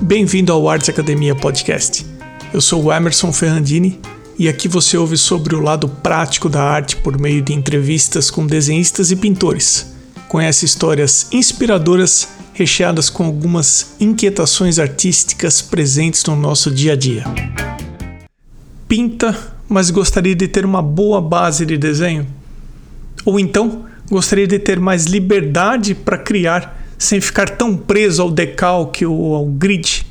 Bem-vindo ao Arts Academia Podcast. Eu sou o Emerson Ferrandini e aqui você ouve sobre o lado prático da arte por meio de entrevistas com desenhistas e pintores. Conhece histórias inspiradoras recheadas com algumas inquietações artísticas presentes no nosso dia a dia. Pinta, mas gostaria de ter uma boa base de desenho? Ou então gostaria de ter mais liberdade para criar sem ficar tão preso ao decalque ou ao grid.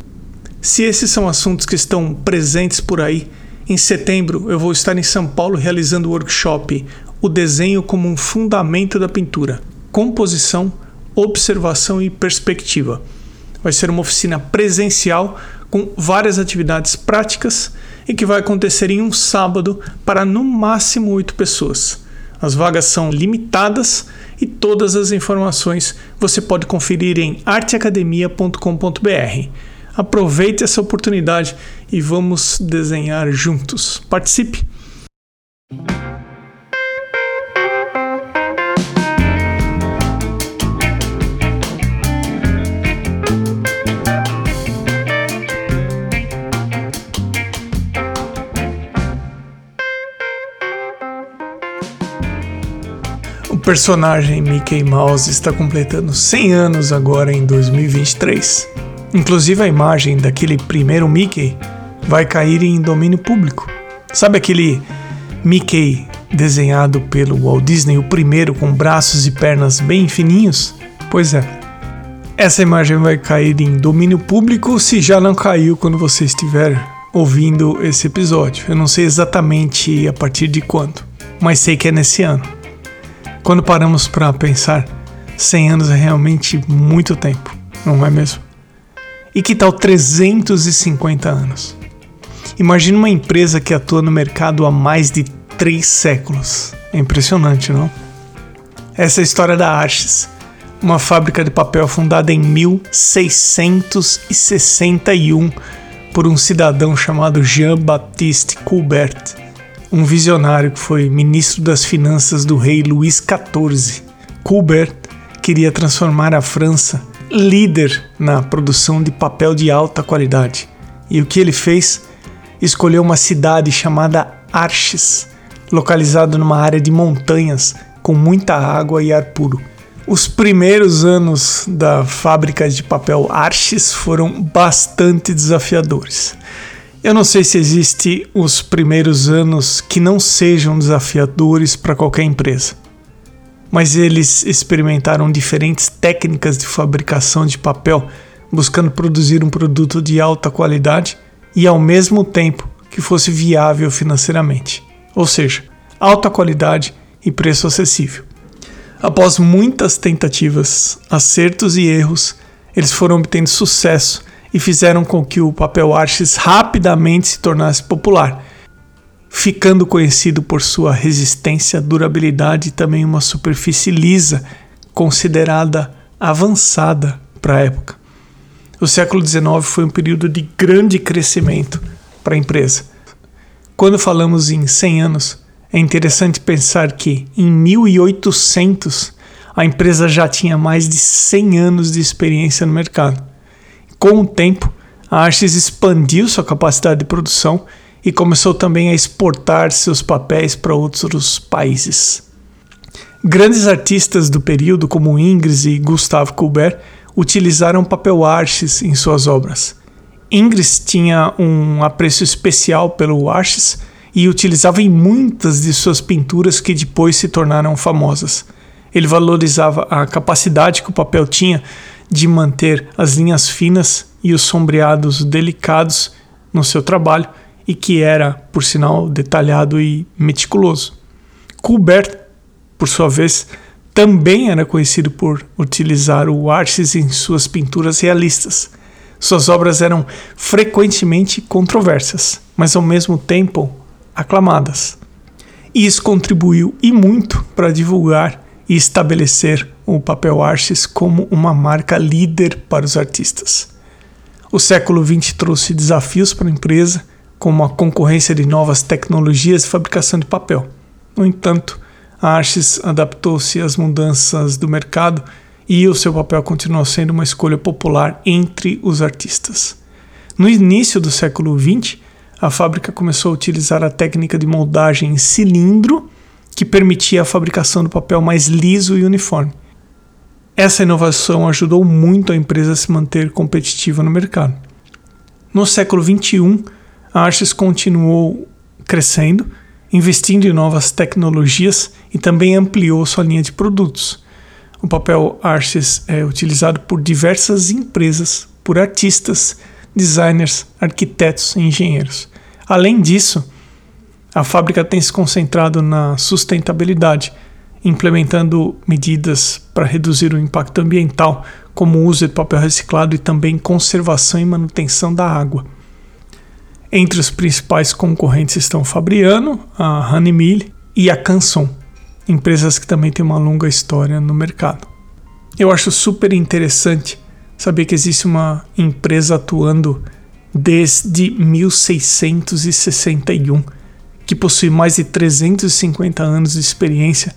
Se esses são assuntos que estão presentes por aí, em setembro eu vou estar em São Paulo realizando o workshop O Desenho como um Fundamento da Pintura, Composição, Observação e Perspectiva. Vai ser uma oficina presencial com várias atividades práticas e que vai acontecer em um sábado para no máximo oito pessoas. As vagas são limitadas e todas as informações você pode conferir em arteacademia.com.br. Aproveite essa oportunidade e vamos desenhar juntos. Participe! Personagem Mickey Mouse está completando 100 anos agora em 2023. Inclusive a imagem daquele primeiro Mickey vai cair em domínio público. Sabe aquele Mickey desenhado pelo Walt Disney, o primeiro com braços e pernas bem fininhos? Pois é. Essa imagem vai cair em domínio público se já não caiu quando você estiver ouvindo esse episódio. Eu não sei exatamente a partir de quando, mas sei que é nesse ano. Quando paramos para pensar, 100 anos é realmente muito tempo, não é mesmo? E que tal 350 anos? Imagina uma empresa que atua no mercado há mais de três séculos. É impressionante, não? Essa é a história da Arches, uma fábrica de papel fundada em 1661 por um cidadão chamado Jean-Baptiste Colbert um visionário que foi ministro das finanças do rei Luís XIV. Colbert queria transformar a França líder na produção de papel de alta qualidade. E o que ele fez? Escolheu uma cidade chamada Arches, localizada numa área de montanhas com muita água e ar puro. Os primeiros anos da fábrica de papel Arches foram bastante desafiadores. Eu não sei se existe os primeiros anos que não sejam desafiadores para qualquer empresa. Mas eles experimentaram diferentes técnicas de fabricação de papel, buscando produzir um produto de alta qualidade e ao mesmo tempo que fosse viável financeiramente. Ou seja, alta qualidade e preço acessível. Após muitas tentativas, acertos e erros, eles foram obtendo sucesso e fizeram com que o papel Arches rapidamente se tornasse popular, ficando conhecido por sua resistência, durabilidade e também uma superfície lisa, considerada avançada para a época. O século XIX foi um período de grande crescimento para a empresa. Quando falamos em 100 anos, é interessante pensar que em 1800 a empresa já tinha mais de 100 anos de experiência no mercado. Com o tempo, a Arches expandiu sua capacidade de produção e começou também a exportar seus papéis para outros países. Grandes artistas do período, como Ingres e Gustave Colbert, utilizaram papel Arches em suas obras. Ingres tinha um apreço especial pelo Arches e utilizava em muitas de suas pinturas que depois se tornaram famosas. Ele valorizava a capacidade que o papel tinha de manter as linhas finas e os sombreados delicados no seu trabalho e que era, por sinal, detalhado e meticuloso. Colbert, por sua vez, também era conhecido por utilizar o arces em suas pinturas realistas. Suas obras eram frequentemente controversas, mas ao mesmo tempo aclamadas. E isso contribuiu e muito para divulgar e estabelecer o papel Arches como uma marca líder para os artistas. O século XX trouxe desafios para a empresa, como a concorrência de novas tecnologias de fabricação de papel. No entanto, a Arches adaptou-se às mudanças do mercado e o seu papel continuou sendo uma escolha popular entre os artistas. No início do século XX, a fábrica começou a utilizar a técnica de moldagem em cilindro, que permitia a fabricação do papel mais liso e uniforme. Essa inovação ajudou muito a empresa a se manter competitiva no mercado. No século XXI, a Arches continuou crescendo, investindo em novas tecnologias e também ampliou sua linha de produtos. O papel Arches é utilizado por diversas empresas, por artistas, designers, arquitetos e engenheiros. Além disso, a fábrica tem se concentrado na sustentabilidade, implementando medidas para reduzir o impacto ambiental, como o uso de papel reciclado e também conservação e manutenção da água. Entre os principais concorrentes estão Fabriano, a Honeymill e a Canson, empresas que também têm uma longa história no mercado. Eu acho super interessante saber que existe uma empresa atuando desde 1661, que possui mais de 350 anos de experiência,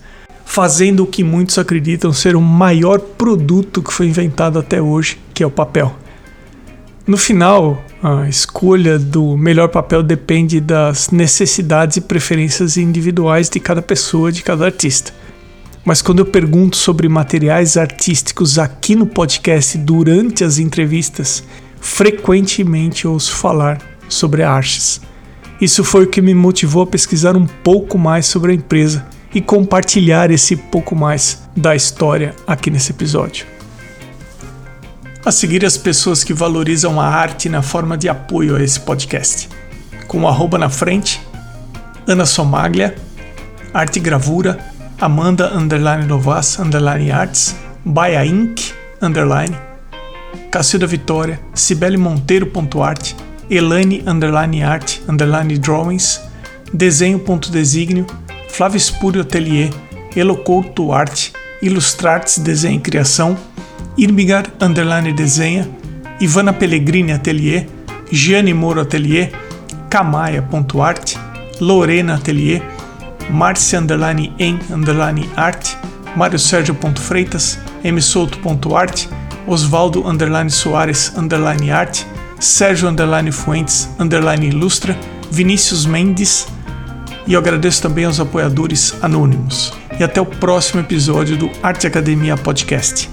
fazendo o que muitos acreditam ser o maior produto que foi inventado até hoje, que é o papel. No final, a escolha do melhor papel depende das necessidades e preferências individuais de cada pessoa, de cada artista. Mas quando eu pergunto sobre materiais artísticos aqui no podcast durante as entrevistas, frequentemente ouço falar sobre Arches. Isso foi o que me motivou a pesquisar um pouco mais sobre a empresa e compartilhar esse pouco mais da história aqui nesse episódio. A seguir, as pessoas que valorizam a arte na forma de apoio a esse podcast. Com o arroba na frente, Ana Somaglia, Arte Gravura, Amanda underline Novas underline Arts, Baia Inc. underline, Cacilda Vitória, Cibele Monteiro.art, Elane underline art underline drawings, desenho.designio, Flávio Espúrio Atelier, Elocouto Arte, Ilustrartes Desenho e Criação, Irmigar Underline Desenha, Ivana Pellegrini Atelier, Gianni Moro Atelier, Camaia.art, Lorena Atelier, Marcia Underline em Underline Art, Mário Sérgio Freitas, msouto.art, Osvaldo Underline Soares Underline Art, Sérgio Underline Fuentes Underline Ilustra, Vinícius Mendes e eu agradeço também aos apoiadores anônimos. E até o próximo episódio do Arte Academia Podcast.